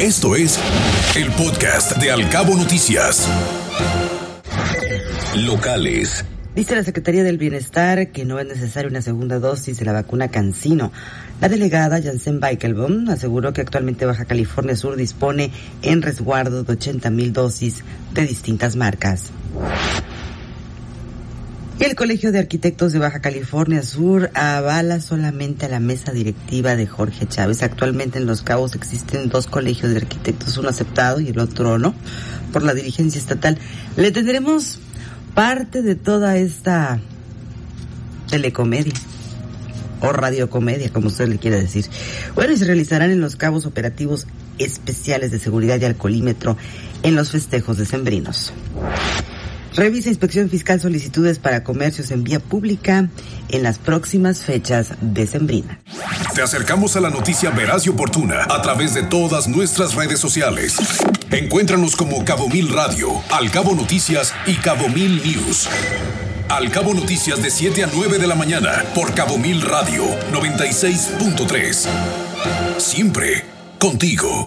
Esto es el podcast de Alcabo Noticias. Locales. Dice la Secretaría del Bienestar que no es necesaria una segunda dosis de la vacuna Cancino. La delegada Janssen Baikelbaum aseguró que actualmente Baja California Sur dispone en resguardo de 80 mil dosis de distintas marcas. Y el Colegio de Arquitectos de Baja California Sur avala solamente a la mesa directiva de Jorge Chávez. Actualmente en Los Cabos existen dos colegios de arquitectos, uno aceptado y el otro no, por la dirigencia estatal. Le tendremos parte de toda esta telecomedia o radiocomedia, como usted le quiera decir. Bueno, y se realizarán en los cabos operativos especiales de seguridad y alcoholímetro en los festejos decembrinos. Revisa Inspección Fiscal solicitudes para comercios en vía pública en las próximas fechas decembrinas. Te acercamos a la noticia veraz y oportuna a través de todas nuestras redes sociales. Encuéntranos como Cabo Mil Radio, Al Cabo Noticias y Cabo Mil News. Al Cabo Noticias de 7 a 9 de la mañana por Cabo Mil Radio 96.3. Siempre contigo.